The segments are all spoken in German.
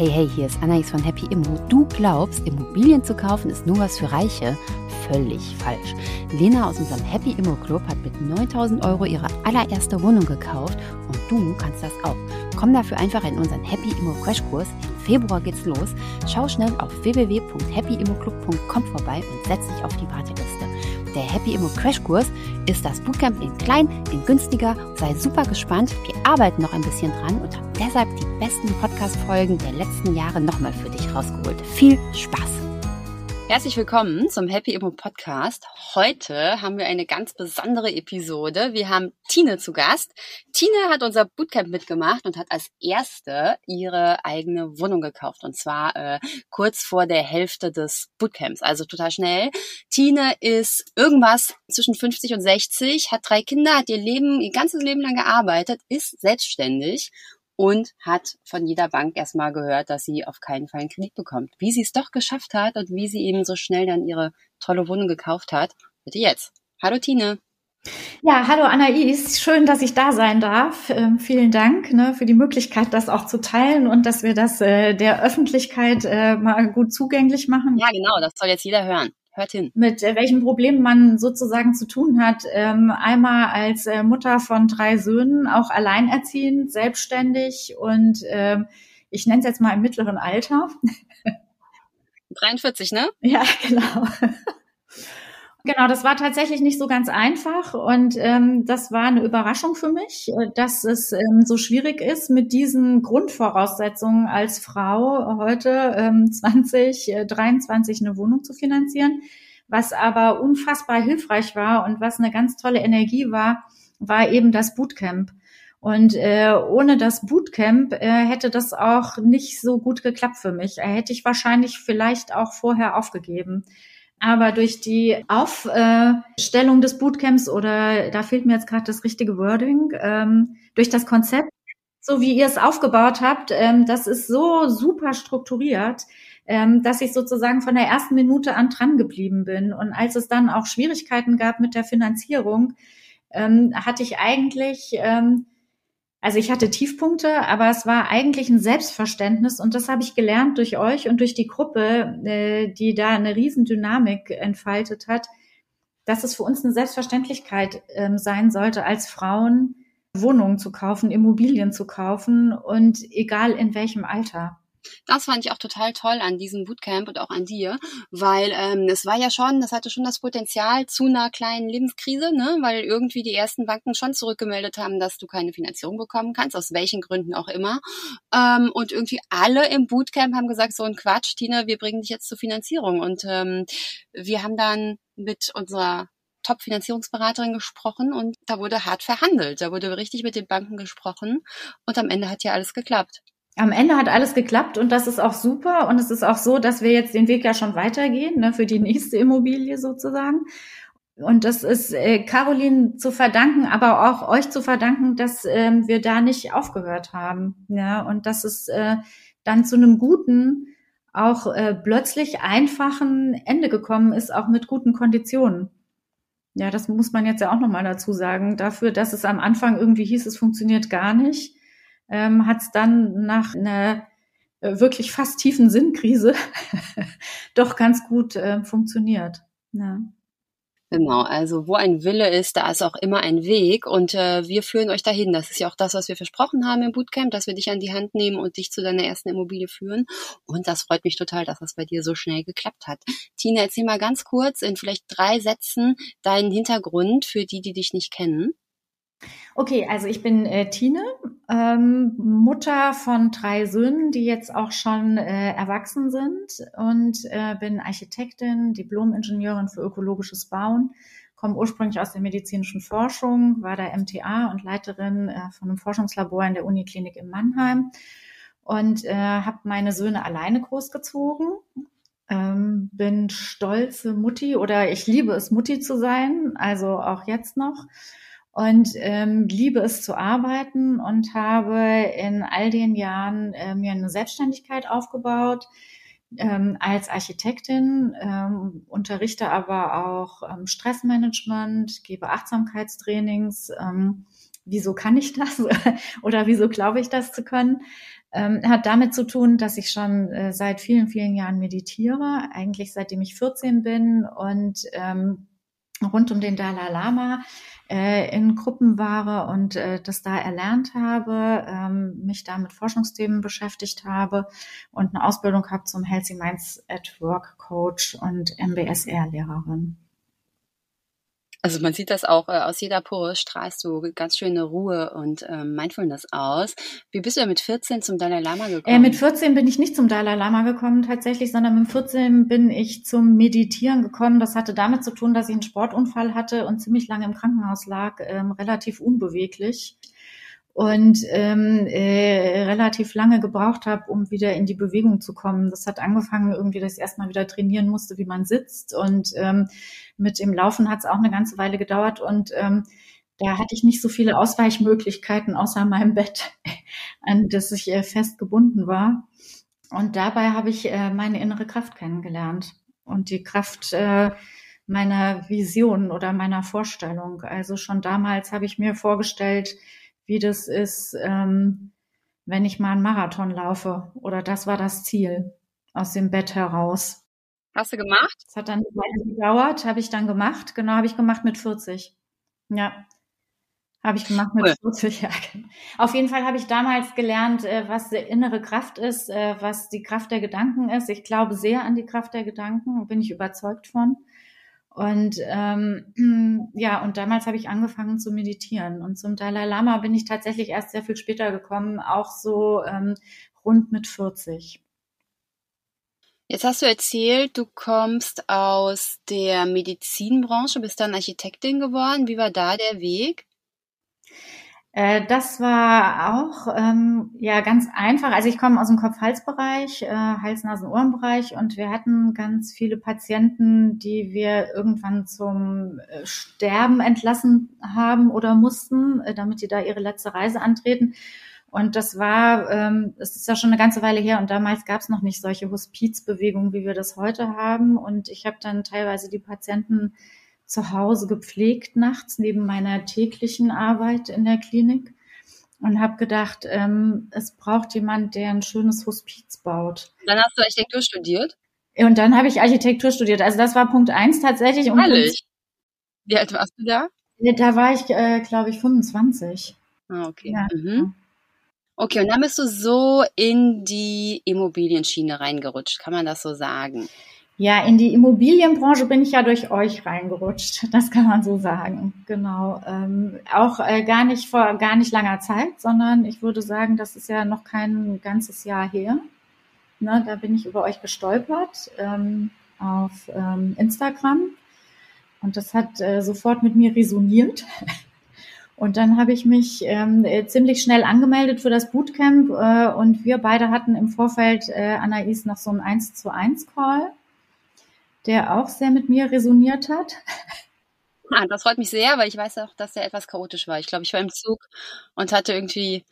Hey, hey, hier ist Anais von Happy Immo. Du glaubst, Immobilien zu kaufen ist nur was für Reiche? Völlig falsch. Lena aus unserem Happy Immo Club hat mit 9000 Euro ihre allererste Wohnung gekauft und du kannst das auch. Komm dafür einfach in unseren Happy Immo Crashkurs. Im Februar geht's los. Schau schnell auf www.happyimmoclub.com vorbei und setz dich auf die Warteliste. Der Happy Immo Crashkurs ist das Bootcamp in klein, in günstiger. Sei super gespannt. Wir arbeiten noch ein bisschen dran und haben deshalb die besten Podcast-Folgen der letzten Jahre nochmal für dich rausgeholt. Viel Spaß! Herzlich willkommen zum Happy Immo Podcast. Heute haben wir eine ganz besondere Episode. Wir haben Tine zu Gast. Tine hat unser Bootcamp mitgemacht und hat als erste ihre eigene Wohnung gekauft. Und zwar äh, kurz vor der Hälfte des Bootcamps, also total schnell. Tine ist irgendwas zwischen 50 und 60, hat drei Kinder, hat ihr Leben, ihr ganzes Leben lang gearbeitet, ist selbstständig und hat von jeder Bank erstmal gehört, dass sie auf keinen Fall einen Kredit bekommt. Wie sie es doch geschafft hat und wie sie eben so schnell dann ihre tolle Wohnung gekauft hat, bitte jetzt. Hallo Tine. Ja, hallo Anais, schön, dass ich da sein darf. Ähm, vielen Dank ne, für die Möglichkeit, das auch zu teilen und dass wir das äh, der Öffentlichkeit äh, mal gut zugänglich machen. Ja, genau, das soll jetzt jeder hören. Hört hin. Mit äh, welchen Problemen man sozusagen zu tun hat. Ähm, einmal als äh, Mutter von drei Söhnen, auch alleinerziehend, selbstständig und äh, ich nenne es jetzt mal im mittleren Alter. 43, ne? Ja, genau. Genau, das war tatsächlich nicht so ganz einfach und ähm, das war eine Überraschung für mich, äh, dass es ähm, so schwierig ist, mit diesen Grundvoraussetzungen als Frau heute ähm, 2023 äh, eine Wohnung zu finanzieren. Was aber unfassbar hilfreich war und was eine ganz tolle Energie war, war eben das Bootcamp. Und äh, ohne das Bootcamp äh, hätte das auch nicht so gut geklappt für mich. Hätte ich wahrscheinlich vielleicht auch vorher aufgegeben. Aber durch die Aufstellung des Bootcamps oder da fehlt mir jetzt gerade das richtige Wording, ähm, durch das Konzept, so wie ihr es aufgebaut habt, ähm, das ist so super strukturiert, ähm, dass ich sozusagen von der ersten Minute an dran geblieben bin. Und als es dann auch Schwierigkeiten gab mit der Finanzierung, hatte ich eigentlich ähm, also ich hatte Tiefpunkte, aber es war eigentlich ein Selbstverständnis und das habe ich gelernt durch euch und durch die Gruppe, äh, die da eine Riesendynamik entfaltet hat, dass es für uns eine Selbstverständlichkeit ähm, sein sollte, als Frauen Wohnungen zu kaufen, Immobilien zu kaufen und egal in welchem Alter. Das fand ich auch total toll an diesem Bootcamp und auch an dir, weil ähm, es war ja schon, das hatte schon das Potenzial zu einer kleinen Lebenskrise, ne? weil irgendwie die ersten Banken schon zurückgemeldet haben, dass du keine Finanzierung bekommen kannst, aus welchen Gründen auch immer. Ähm, und irgendwie alle im Bootcamp haben gesagt, so ein Quatsch, Tina, wir bringen dich jetzt zur Finanzierung. Und ähm, wir haben dann mit unserer Top-Finanzierungsberaterin gesprochen und da wurde hart verhandelt. Da wurde richtig mit den Banken gesprochen und am Ende hat ja alles geklappt am Ende hat alles geklappt und das ist auch super. Und es ist auch so, dass wir jetzt den Weg ja schon weitergehen, ne, für die nächste Immobilie sozusagen. Und das ist äh, Caroline zu verdanken, aber auch euch zu verdanken, dass ähm, wir da nicht aufgehört haben. Ja, und dass es äh, dann zu einem guten, auch äh, plötzlich einfachen Ende gekommen ist, auch mit guten Konditionen. Ja, das muss man jetzt ja auch nochmal dazu sagen. Dafür, dass es am Anfang irgendwie hieß, es funktioniert gar nicht, ähm, hat es dann nach einer äh, wirklich fast tiefen Sinnkrise doch ganz gut äh, funktioniert. Ja. Genau, also wo ein Wille ist, da ist auch immer ein Weg und äh, wir führen euch dahin. Das ist ja auch das, was wir versprochen haben im Bootcamp, dass wir dich an die Hand nehmen und dich zu deiner ersten Immobilie führen. Und das freut mich total, dass das bei dir so schnell geklappt hat. Tina, erzähl mal ganz kurz in vielleicht drei Sätzen deinen Hintergrund für die, die dich nicht kennen. Okay, also ich bin äh, Tine, ähm, Mutter von drei Söhnen, die jetzt auch schon äh, erwachsen sind und äh, bin Architektin, Diplom-Ingenieurin für ökologisches Bauen, komme ursprünglich aus der medizinischen Forschung, war da MTA und Leiterin äh, von einem Forschungslabor in der Uniklinik in Mannheim und äh, habe meine Söhne alleine großgezogen. Ähm, bin stolze Mutti oder ich liebe es, Mutti zu sein, also auch jetzt noch und ähm, liebe es zu arbeiten und habe in all den Jahren äh, mir eine Selbstständigkeit aufgebaut ähm, als Architektin, ähm, unterrichte aber auch ähm, Stressmanagement, gebe Achtsamkeitstrainings, ähm, wieso kann ich das oder wieso glaube ich das zu können, ähm, hat damit zu tun, dass ich schon äh, seit vielen, vielen Jahren meditiere, eigentlich seitdem ich 14 bin und ähm, rund um den Dalai Lama äh, in Gruppen war und äh, das da erlernt habe, ähm, mich da mit Forschungsthemen beschäftigt habe und eine Ausbildung habe zum Healthy Minds at Work Coach und MBSR-Lehrerin. Also man sieht das auch, äh, aus jeder Pore strahlst du ganz schöne Ruhe und ähm, Mindfulness aus. Wie bist du mit 14 zum Dalai Lama gekommen? Äh, mit 14 bin ich nicht zum Dalai Lama gekommen tatsächlich, sondern mit 14 bin ich zum Meditieren gekommen. Das hatte damit zu tun, dass ich einen Sportunfall hatte und ziemlich lange im Krankenhaus lag, ähm, relativ unbeweglich und ähm, äh, relativ lange gebraucht habe, um wieder in die Bewegung zu kommen. Das hat angefangen irgendwie, dass ich erstmal wieder trainieren musste, wie man sitzt und ähm, mit dem Laufen hat es auch eine ganze Weile gedauert und ähm, da hatte ich nicht so viele Ausweichmöglichkeiten außer meinem Bett, an das ich äh, fest gebunden war. Und dabei habe ich äh, meine innere Kraft kennengelernt und die Kraft äh, meiner Vision oder meiner Vorstellung. Also schon damals habe ich mir vorgestellt, wie das ist, ähm, wenn ich mal einen Marathon laufe. Oder das war das Ziel aus dem Bett heraus. Hast du gemacht? Das hat dann gedauert, habe ich dann gemacht. Genau, habe ich gemacht mit 40. Ja. Habe ich gemacht mit cool. 40 Jahren. Auf jeden Fall habe ich damals gelernt, äh, was die innere Kraft ist, äh, was die Kraft der Gedanken ist. Ich glaube sehr an die Kraft der Gedanken, bin ich überzeugt von. Und ähm, ja, und damals habe ich angefangen zu meditieren. Und zum Dalai Lama bin ich tatsächlich erst sehr viel später gekommen, auch so ähm, rund mit 40. Jetzt hast du erzählt, du kommst aus der Medizinbranche, bist dann Architektin geworden. Wie war da der Weg? Äh, das war auch ähm, ja ganz einfach. Also ich komme aus dem Kopf-Hals-Bereich, äh, Hals-Nasen-Ohren-Bereich und wir hatten ganz viele Patienten, die wir irgendwann zum äh, Sterben entlassen haben oder mussten, äh, damit die da ihre letzte Reise antreten. Und das war, ähm, es ist ja schon eine ganze Weile her und damals gab es noch nicht solche Hospizbewegungen, wie wir das heute haben. Und ich habe dann teilweise die Patienten zu Hause gepflegt nachts neben meiner täglichen Arbeit in der Klinik und habe gedacht, ähm, es braucht jemand, der ein schönes Hospiz baut. Dann hast du Architektur studiert? Und dann habe ich Architektur studiert. Also das war Punkt eins tatsächlich. Und Ehrlich? Wie alt warst du da? Da war ich, äh, glaube ich, 25. Ah, okay. Ja. Mhm. Okay, und dann bist du so in die Immobilienschiene reingerutscht, kann man das so sagen? Ja, in die Immobilienbranche bin ich ja durch euch reingerutscht. Das kann man so sagen. Genau. Ähm, auch äh, gar nicht vor gar nicht langer Zeit, sondern ich würde sagen, das ist ja noch kein ganzes Jahr her. Ne, da bin ich über euch gestolpert ähm, auf ähm, Instagram und das hat äh, sofort mit mir resoniert. Und dann habe ich mich ähm, äh, ziemlich schnell angemeldet für das Bootcamp äh, und wir beide hatten im Vorfeld äh, Anais noch so einen 1 zu 1 Call der auch sehr mit mir resoniert hat. Ah, das freut mich sehr, weil ich weiß auch, dass der etwas chaotisch war. Ich glaube, ich war im Zug und hatte irgendwie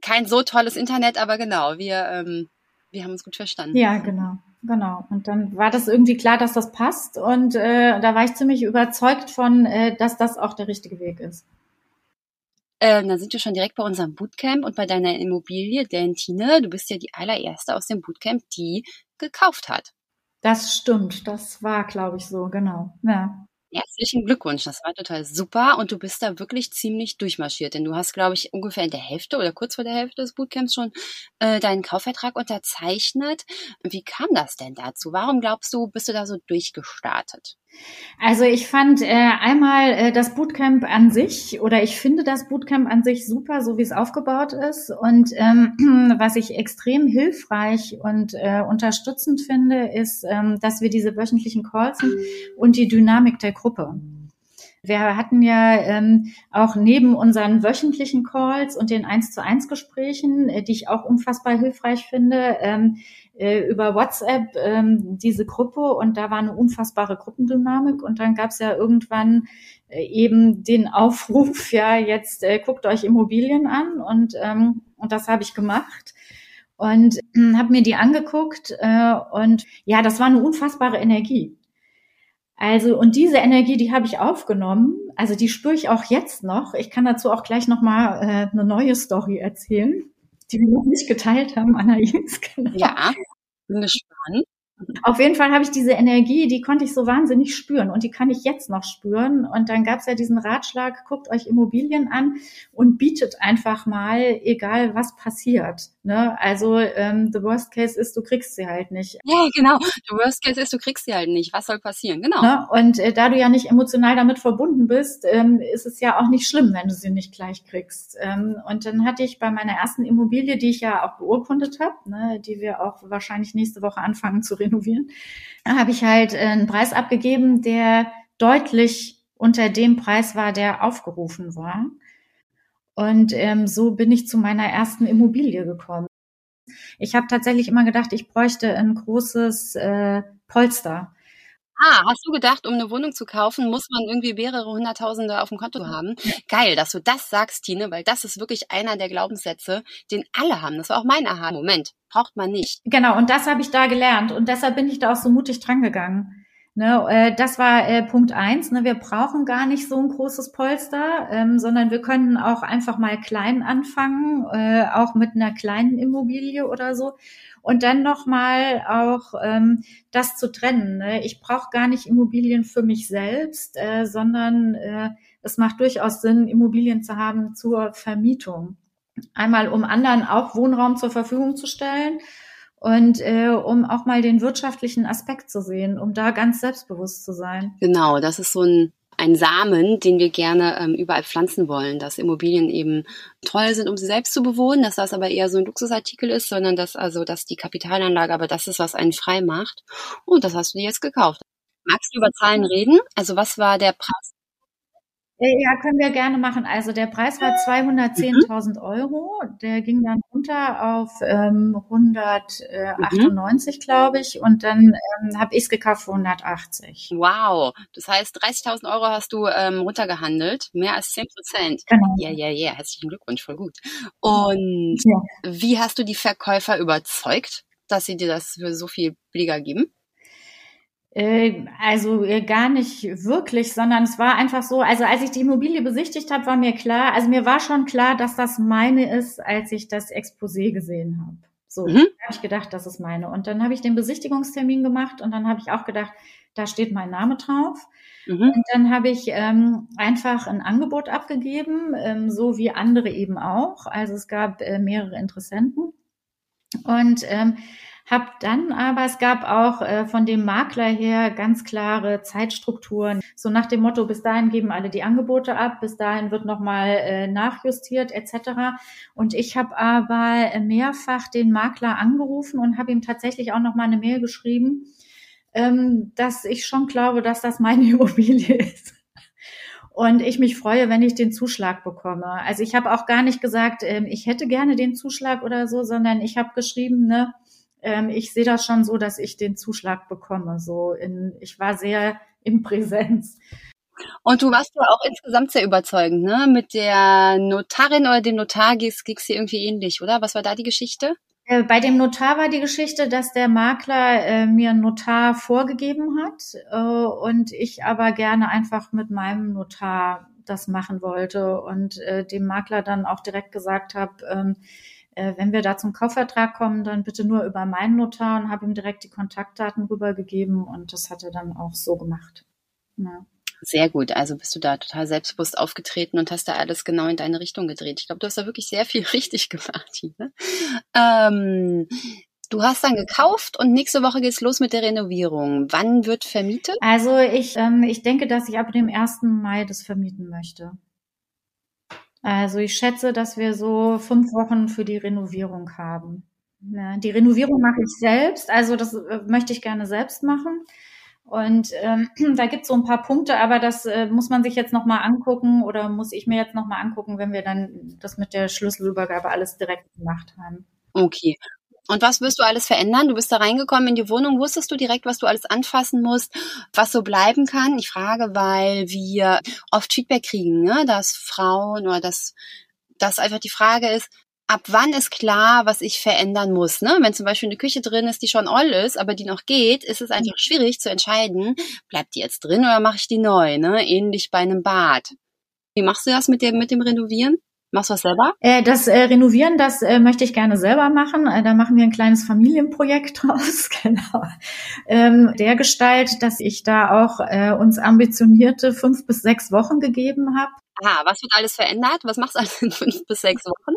kein so tolles Internet, aber genau, wir, ähm, wir haben uns gut verstanden. Ja, genau, genau. Und dann war das irgendwie klar, dass das passt und äh, da war ich ziemlich überzeugt von, äh, dass das auch der richtige Weg ist. Ähm, dann sind wir schon direkt bei unserem Bootcamp und bei deiner Immobilie, denn Tine, du bist ja die allererste aus dem Bootcamp, die gekauft hat. Das stimmt, das war, glaube ich, so, genau. Ja. Herzlichen Glückwunsch, das war total super und du bist da wirklich ziemlich durchmarschiert, denn du hast, glaube ich, ungefähr in der Hälfte oder kurz vor der Hälfte des Bootcamps schon äh, deinen Kaufvertrag unterzeichnet. Wie kam das denn dazu? Warum glaubst du, bist du da so durchgestartet? Also ich fand äh, einmal äh, das Bootcamp an sich oder ich finde das Bootcamp an sich super, so wie es aufgebaut ist. Und ähm, was ich extrem hilfreich und äh, unterstützend finde, ist, ähm, dass wir diese wöchentlichen Calls und die Dynamik der Gruppe. Wir hatten ja ähm, auch neben unseren wöchentlichen Calls und den 1 zu 1 Gesprächen, äh, die ich auch unfassbar hilfreich finde, ähm, äh, über WhatsApp ähm, diese Gruppe. Und da war eine unfassbare Gruppendynamik. Und dann gab es ja irgendwann äh, eben den Aufruf, ja, jetzt äh, guckt euch Immobilien an. Und, ähm, und das habe ich gemacht. Und äh, habe mir die angeguckt äh, und ja, das war eine unfassbare Energie. Also, und diese Energie, die habe ich aufgenommen. Also, die spüre ich auch jetzt noch. Ich kann dazu auch gleich nochmal äh, eine neue Story erzählen, die wir noch nicht geteilt haben, Anais. Genau. Ja, bin gespannt. Auf jeden Fall habe ich diese Energie, die konnte ich so wahnsinnig spüren und die kann ich jetzt noch spüren. Und dann gab es ja diesen Ratschlag, guckt euch Immobilien an und bietet einfach mal, egal was passiert. Ne? Also ähm, the worst case ist, du kriegst sie halt nicht. Ja, genau. The worst case ist, du kriegst sie halt nicht. Was soll passieren? Genau. Ne? Und äh, da du ja nicht emotional damit verbunden bist, ähm, ist es ja auch nicht schlimm, wenn du sie nicht gleich kriegst. Ähm, und dann hatte ich bei meiner ersten Immobilie, die ich ja auch beurkundet habe, ne, die wir auch wahrscheinlich nächste Woche anfangen zu renovieren, habe ich halt äh, einen Preis abgegeben, der deutlich unter dem Preis war, der aufgerufen war. Und ähm, so bin ich zu meiner ersten Immobilie gekommen. Ich habe tatsächlich immer gedacht, ich bräuchte ein großes äh, Polster. Ah, hast du gedacht, um eine Wohnung zu kaufen, muss man irgendwie mehrere Hunderttausende auf dem Konto haben? Geil, dass du das sagst, Tine, weil das ist wirklich einer der Glaubenssätze, den alle haben. Das war auch mein Aha-Moment. Braucht man nicht. Genau, und das habe ich da gelernt. Und deshalb bin ich da auch so mutig drangegangen. Ne, äh, das war äh, Punkt eins. Ne, wir brauchen gar nicht so ein großes Polster, ähm, sondern wir können auch einfach mal klein anfangen, äh, auch mit einer kleinen Immobilie oder so. Und dann nochmal auch ähm, das zu trennen. Ne? Ich brauche gar nicht Immobilien für mich selbst, äh, sondern äh, es macht durchaus Sinn, Immobilien zu haben zur Vermietung. Einmal um anderen auch Wohnraum zur Verfügung zu stellen und äh, um auch mal den wirtschaftlichen Aspekt zu sehen, um da ganz selbstbewusst zu sein. Genau, das ist so ein ein Samen, den wir gerne ähm, überall pflanzen wollen, dass Immobilien eben toll sind, um sie selbst zu bewohnen, dass das aber eher so ein Luxusartikel ist, sondern dass also dass die Kapitalanlage aber das ist, was einen frei macht. Und das hast du dir jetzt gekauft. Magst du über Zahlen reden? Also was war der Preis ja, können wir gerne machen. Also der Preis war 210.000 mhm. Euro. Der ging dann runter auf ähm, 198, mhm. glaube ich. Und dann ähm, habe ich es gekauft für 180. Wow. Das heißt, 30.000 Euro hast du ähm, runtergehandelt. Mehr als 10 Prozent. Genau. Ja, ja, ja. Herzlichen Glückwunsch. Voll gut. Und ja. wie hast du die Verkäufer überzeugt, dass sie dir das für so viel billiger geben? Äh, also äh, gar nicht wirklich, sondern es war einfach so, also als ich die Immobilie besichtigt habe, war mir klar, also mir war schon klar, dass das meine ist, als ich das Exposé gesehen habe. So, mhm. habe ich gedacht, das ist meine. Und dann habe ich den Besichtigungstermin gemacht und dann habe ich auch gedacht, da steht mein Name drauf. Mhm. Und dann habe ich ähm, einfach ein Angebot abgegeben, ähm, so wie andere eben auch. Also es gab äh, mehrere Interessenten. Und ähm, hab dann aber, es gab auch äh, von dem Makler her ganz klare Zeitstrukturen. So nach dem Motto, bis dahin geben alle die Angebote ab, bis dahin wird nochmal äh, nachjustiert etc. Und ich habe aber mehrfach den Makler angerufen und habe ihm tatsächlich auch nochmal eine Mail geschrieben, ähm, dass ich schon glaube, dass das meine Immobilie ist und ich mich freue, wenn ich den Zuschlag bekomme. Also ich habe auch gar nicht gesagt, ähm, ich hätte gerne den Zuschlag oder so, sondern ich habe geschrieben, ne, ähm, ich sehe das schon so, dass ich den Zuschlag bekomme. So in, ich war sehr in Präsenz. Und du warst ja auch insgesamt sehr überzeugend, ne? Mit der Notarin oder dem Notar ging es dir irgendwie ähnlich, oder? Was war da die Geschichte? Äh, bei dem Notar war die Geschichte, dass der Makler äh, mir einen Notar vorgegeben hat äh, und ich aber gerne einfach mit meinem Notar das machen wollte und äh, dem Makler dann auch direkt gesagt habe, ähm, äh, wenn wir da zum Kaufvertrag kommen, dann bitte nur über meinen Notar und habe ihm direkt die Kontaktdaten rübergegeben und das hat er dann auch so gemacht. Ja. Sehr gut. Also bist du da total selbstbewusst aufgetreten und hast da alles genau in deine Richtung gedreht. Ich glaube, du hast da wirklich sehr viel richtig gemacht. Ne? Ähm, du hast dann gekauft und nächste Woche geht's los mit der Renovierung. Wann wird vermietet? Also ich, ähm, ich denke, dass ich ab dem 1. Mai das vermieten möchte. Also ich schätze, dass wir so fünf Wochen für die Renovierung haben. Die Renovierung mache ich selbst, also das äh, möchte ich gerne selbst machen. Und ähm, da gibt es so ein paar Punkte, aber das äh, muss man sich jetzt nochmal angucken oder muss ich mir jetzt nochmal angucken, wenn wir dann das mit der Schlüsselübergabe alles direkt gemacht haben. Okay. Und was wirst du alles verändern? Du bist da reingekommen in die Wohnung. Wusstest du direkt, was du alles anfassen musst, was so bleiben kann? Ich frage, weil wir oft Feedback kriegen, ne? dass Frauen oder dass, dass einfach die Frage ist, ab wann ist klar, was ich verändern muss? Ne? Wenn zum Beispiel eine Küche drin ist, die schon all ist, aber die noch geht, ist es einfach schwierig zu entscheiden, bleibt die jetzt drin oder mache ich die neu? Ne? Ähnlich bei einem Bad. Wie machst du das mit dem, mit dem Renovieren? Machst du das selber? Äh, das äh, Renovieren, das äh, möchte ich gerne selber machen. Äh, da machen wir ein kleines Familienprojekt draus, genau. Ähm, der Gestalt, dass ich da auch äh, uns ambitionierte fünf bis sechs Wochen gegeben habe. Ah, was wird alles verändert? Was machst du alles in fünf bis sechs Wochen?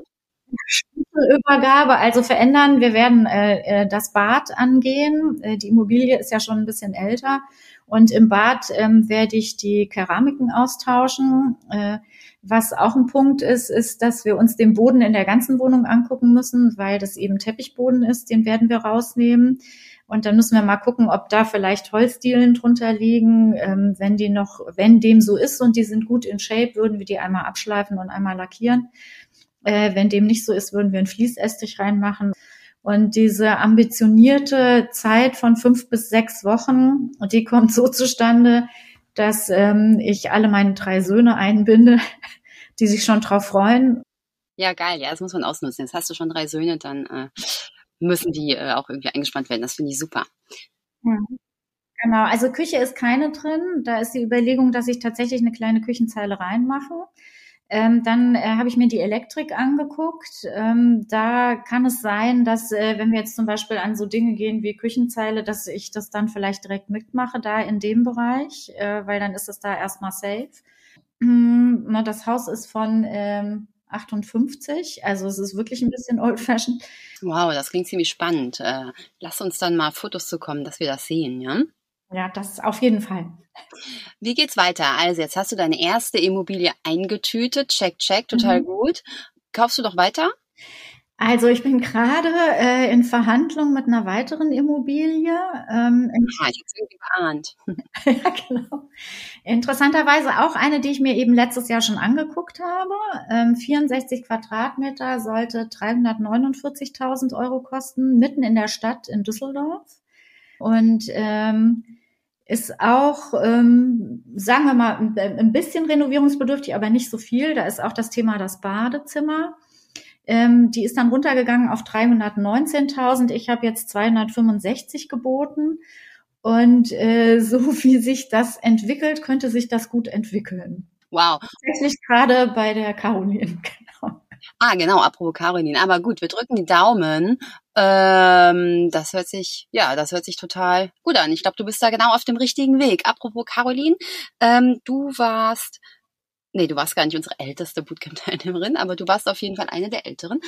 Übergabe, also verändern. Wir werden äh, äh, das Bad angehen. Äh, die Immobilie ist ja schon ein bisschen älter. Und im Bad ähm, werde ich die Keramiken austauschen. Äh, was auch ein Punkt ist, ist, dass wir uns den Boden in der ganzen Wohnung angucken müssen, weil das eben Teppichboden ist. Den werden wir rausnehmen. Und dann müssen wir mal gucken, ob da vielleicht Holzdielen drunter liegen. Ähm, wenn die noch, wenn dem so ist und die sind gut in Shape, würden wir die einmal abschleifen und einmal lackieren. Äh, wenn dem nicht so ist, würden wir einen Fließestich reinmachen. Und diese ambitionierte Zeit von fünf bis sechs Wochen, die kommt so zustande, dass ähm, ich alle meine drei Söhne einbinde, die sich schon drauf freuen. Ja, geil, ja, das muss man ausnutzen. Jetzt hast du schon drei Söhne, dann äh, müssen die äh, auch irgendwie eingespannt werden. Das finde ich super. Ja. Genau, also Küche ist keine drin. Da ist die Überlegung, dass ich tatsächlich eine kleine Küchenzeile reinmache. Ähm, dann äh, habe ich mir die Elektrik angeguckt. Ähm, da kann es sein, dass äh, wenn wir jetzt zum Beispiel an so Dinge gehen wie Küchenzeile, dass ich das dann vielleicht direkt mitmache da in dem Bereich, äh, weil dann ist es da erstmal safe. Mhm, na, das Haus ist von ähm, 58, also es ist wirklich ein bisschen old-fashioned. Wow, das klingt ziemlich spannend. Äh, lass uns dann mal Fotos zukommen, dass wir das sehen, ja? Ja, das auf jeden Fall. Wie geht's weiter? Also jetzt hast du deine erste Immobilie eingetütet. Check, check, total mhm. gut. Kaufst du noch weiter? Also ich bin gerade äh, in Verhandlung mit einer weiteren Immobilie. Ähm, ah, ich habe irgendwie geahnt. ja, genau. Interessanterweise auch eine, die ich mir eben letztes Jahr schon angeguckt habe. Ähm, 64 Quadratmeter sollte 349.000 Euro kosten, mitten in der Stadt in Düsseldorf. Und ähm, ist auch, ähm, sagen wir mal, ein bisschen renovierungsbedürftig, aber nicht so viel. Da ist auch das Thema das Badezimmer. Ähm, die ist dann runtergegangen auf 319.000. Ich habe jetzt 265 geboten. Und äh, so wie sich das entwickelt, könnte sich das gut entwickeln. Wow. Tatsächlich gerade bei der Caroline. Ah, genau, apropos Caroline. Aber gut, wir drücken die Daumen. Ähm, das hört sich, ja, das hört sich total gut an. Ich glaube, du bist da genau auf dem richtigen Weg. Apropos Caroline, ähm, du warst nee, du warst gar nicht unsere älteste Bootcamp-Teilnehmerin, aber du warst auf jeden Fall eine der älteren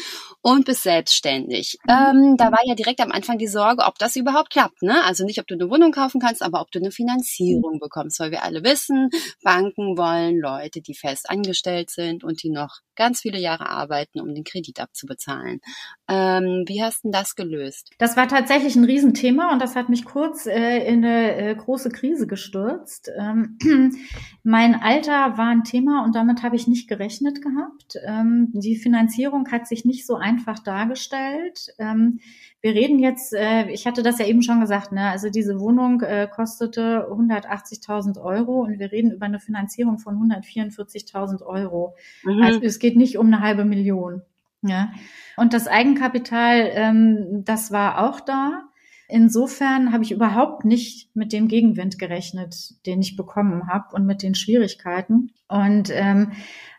und bist selbstständig. Ähm, da war ja direkt am Anfang die Sorge, ob das überhaupt klappt. Ne? Also nicht, ob du eine Wohnung kaufen kannst, aber ob du eine Finanzierung bekommst, weil wir alle wissen, Banken wollen Leute, die fest angestellt sind und die noch ganz viele Jahre arbeiten, um den Kredit abzubezahlen. Ähm, wie hast du das gelöst? Das war tatsächlich ein Riesenthema und das hat mich kurz äh, in eine äh, große Krise gestürzt. Ähm, mein Alter war ein Thema und damit habe ich nicht gerechnet gehabt. Ähm, die Finanzierung hat sich nicht so einfach dargestellt. Ähm, wir reden jetzt, äh, ich hatte das ja eben schon gesagt, ne? also diese Wohnung äh, kostete 180.000 Euro und wir reden über eine Finanzierung von 144.000 Euro. Mhm. Also es geht nicht um eine halbe Million. Ja. Und das Eigenkapital, ähm, das war auch da. Insofern habe ich überhaupt nicht mit dem Gegenwind gerechnet, den ich bekommen habe und mit den Schwierigkeiten. Und ähm,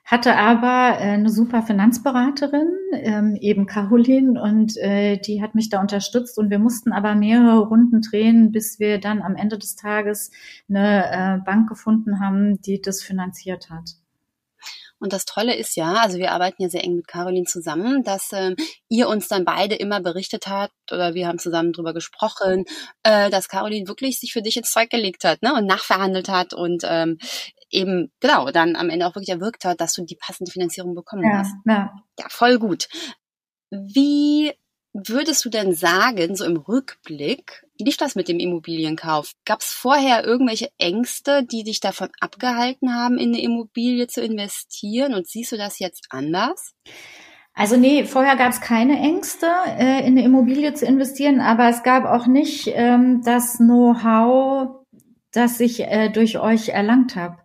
hatte aber äh, eine super Finanzberaterin, ähm, eben Caroline, und äh, die hat mich da unterstützt. Und wir mussten aber mehrere Runden drehen, bis wir dann am Ende des Tages eine äh, Bank gefunden haben, die das finanziert hat. Und das Tolle ist ja, also wir arbeiten ja sehr eng mit Caroline zusammen, dass ähm, ihr uns dann beide immer berichtet habt oder wir haben zusammen drüber gesprochen, äh, dass Caroline wirklich sich für dich ins Zeug gelegt hat ne, und nachverhandelt hat und ähm, eben genau dann am Ende auch wirklich erwirkt hat, dass du die passende Finanzierung bekommen ja, hast. Ja. ja, voll gut. Wie würdest du denn sagen, so im Rückblick, lief das mit dem Immobilienkauf? Gab es vorher irgendwelche Ängste, die dich davon abgehalten haben, in eine Immobilie zu investieren? Und siehst du das jetzt anders? Also nee, vorher gab es keine Ängste, äh, in eine Immobilie zu investieren, aber es gab auch nicht ähm, das Know-how, das ich äh, durch euch erlangt habe.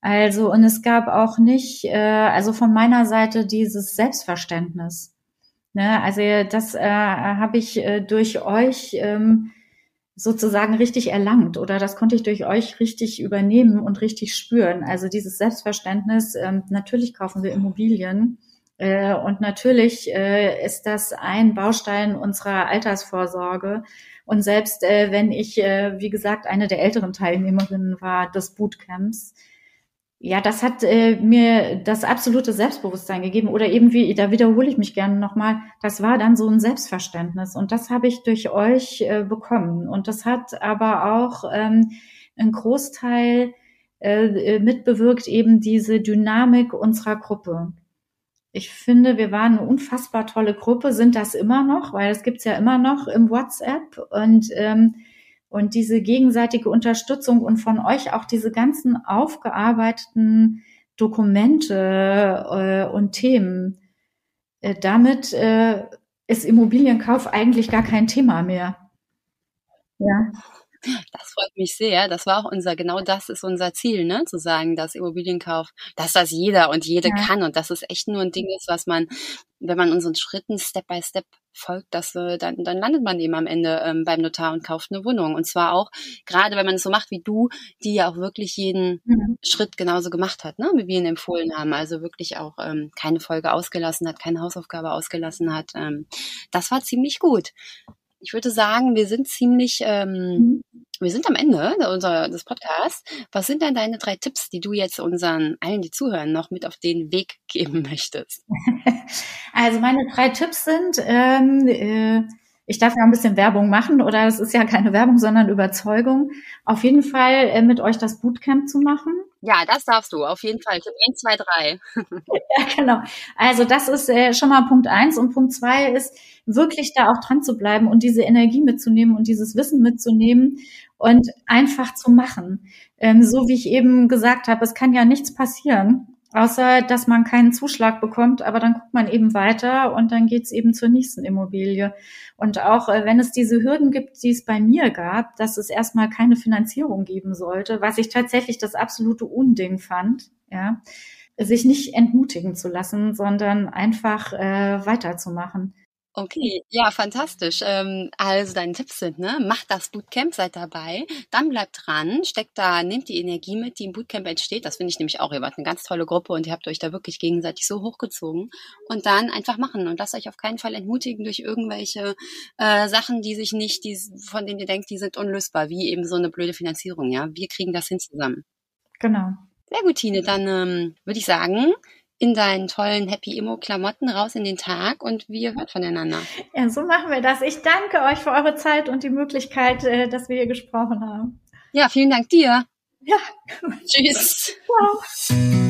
Also und es gab auch nicht, äh, also von meiner Seite dieses Selbstverständnis. Ne? Also das äh, habe ich äh, durch euch ähm, sozusagen richtig erlangt oder das konnte ich durch euch richtig übernehmen und richtig spüren. Also dieses Selbstverständnis, ähm, natürlich kaufen wir Immobilien äh, und natürlich äh, ist das ein Baustein unserer Altersvorsorge. Und selbst äh, wenn ich, äh, wie gesagt, eine der älteren Teilnehmerinnen war des Bootcamps, ja, das hat äh, mir das absolute Selbstbewusstsein gegeben. Oder eben wie, da wiederhole ich mich gerne nochmal, das war dann so ein Selbstverständnis. Und das habe ich durch euch äh, bekommen. Und das hat aber auch ähm, einen Großteil äh, mitbewirkt, eben diese Dynamik unserer Gruppe. Ich finde, wir waren eine unfassbar tolle Gruppe, sind das immer noch, weil es gibt's ja immer noch im WhatsApp. Und ähm, und diese gegenseitige Unterstützung und von euch auch diese ganzen aufgearbeiteten Dokumente äh, und Themen. Äh, damit äh, ist Immobilienkauf eigentlich gar kein Thema mehr. Ja. Das freut mich sehr. Das war auch unser, genau das ist unser Ziel, ne? Zu sagen, dass Immobilienkauf, dass das jeder und jede ja. kann und dass es echt nur ein Ding ist, was man, wenn man unseren Schritten Step by Step folgt, dass äh, dann, dann landet man eben am Ende ähm, beim Notar und kauft eine Wohnung. Und zwar auch, gerade wenn man es so macht wie du, die ja auch wirklich jeden mhm. Schritt genauso gemacht hat, ne? wie wir ihn empfohlen haben. Also wirklich auch ähm, keine Folge ausgelassen hat, keine Hausaufgabe ausgelassen hat. Ähm, das war ziemlich gut ich würde sagen, wir sind ziemlich, ähm, mhm. wir sind am Ende unserer, des Podcasts. Was sind denn deine drei Tipps, die du jetzt unseren allen, die zuhören, noch mit auf den Weg geben möchtest? Also meine drei Tipps sind, ähm, äh, ich darf ja ein bisschen Werbung machen oder es ist ja keine Werbung, sondern Überzeugung. Auf jeden Fall äh, mit euch das Bootcamp zu machen. Ja, das darfst du, auf jeden Fall. Tipp 1, 2, 3. ja, genau. Also das ist äh, schon mal Punkt eins und Punkt zwei ist, wirklich da auch dran zu bleiben und diese Energie mitzunehmen und dieses Wissen mitzunehmen und einfach zu machen. Ähm, so wie ich eben gesagt habe, es kann ja nichts passieren außer dass man keinen Zuschlag bekommt, aber dann guckt man eben weiter und dann geht's eben zur nächsten Immobilie. Und auch äh, wenn es diese Hürden gibt, die es bei mir gab, dass es erstmal keine Finanzierung geben sollte, was ich tatsächlich das absolute Unding fand, ja, sich nicht entmutigen zu lassen, sondern einfach äh, weiterzumachen. Okay, ja, fantastisch. Ähm, also deine Tipps sind, ne, macht das Bootcamp, seid dabei, dann bleibt dran, steckt da, nehmt die Energie mit, die im Bootcamp entsteht. Das finde ich nämlich auch. Ihr wart eine ganz tolle Gruppe und ihr habt euch da wirklich gegenseitig so hochgezogen. Und dann einfach machen und lasst euch auf keinen Fall entmutigen durch irgendwelche äh, Sachen, die sich nicht, die, von denen ihr denkt, die sind unlösbar, wie eben so eine blöde Finanzierung. Ja, wir kriegen das hin zusammen. Genau. Sehr gut, Tine. Dann ähm, würde ich sagen, in deinen tollen Happy Immo Klamotten raus in den Tag und wir hören voneinander. Ja, so machen wir das. Ich danke euch für eure Zeit und die Möglichkeit, äh, dass wir hier gesprochen haben. Ja, vielen Dank dir. Ja. Tschüss. Ciao.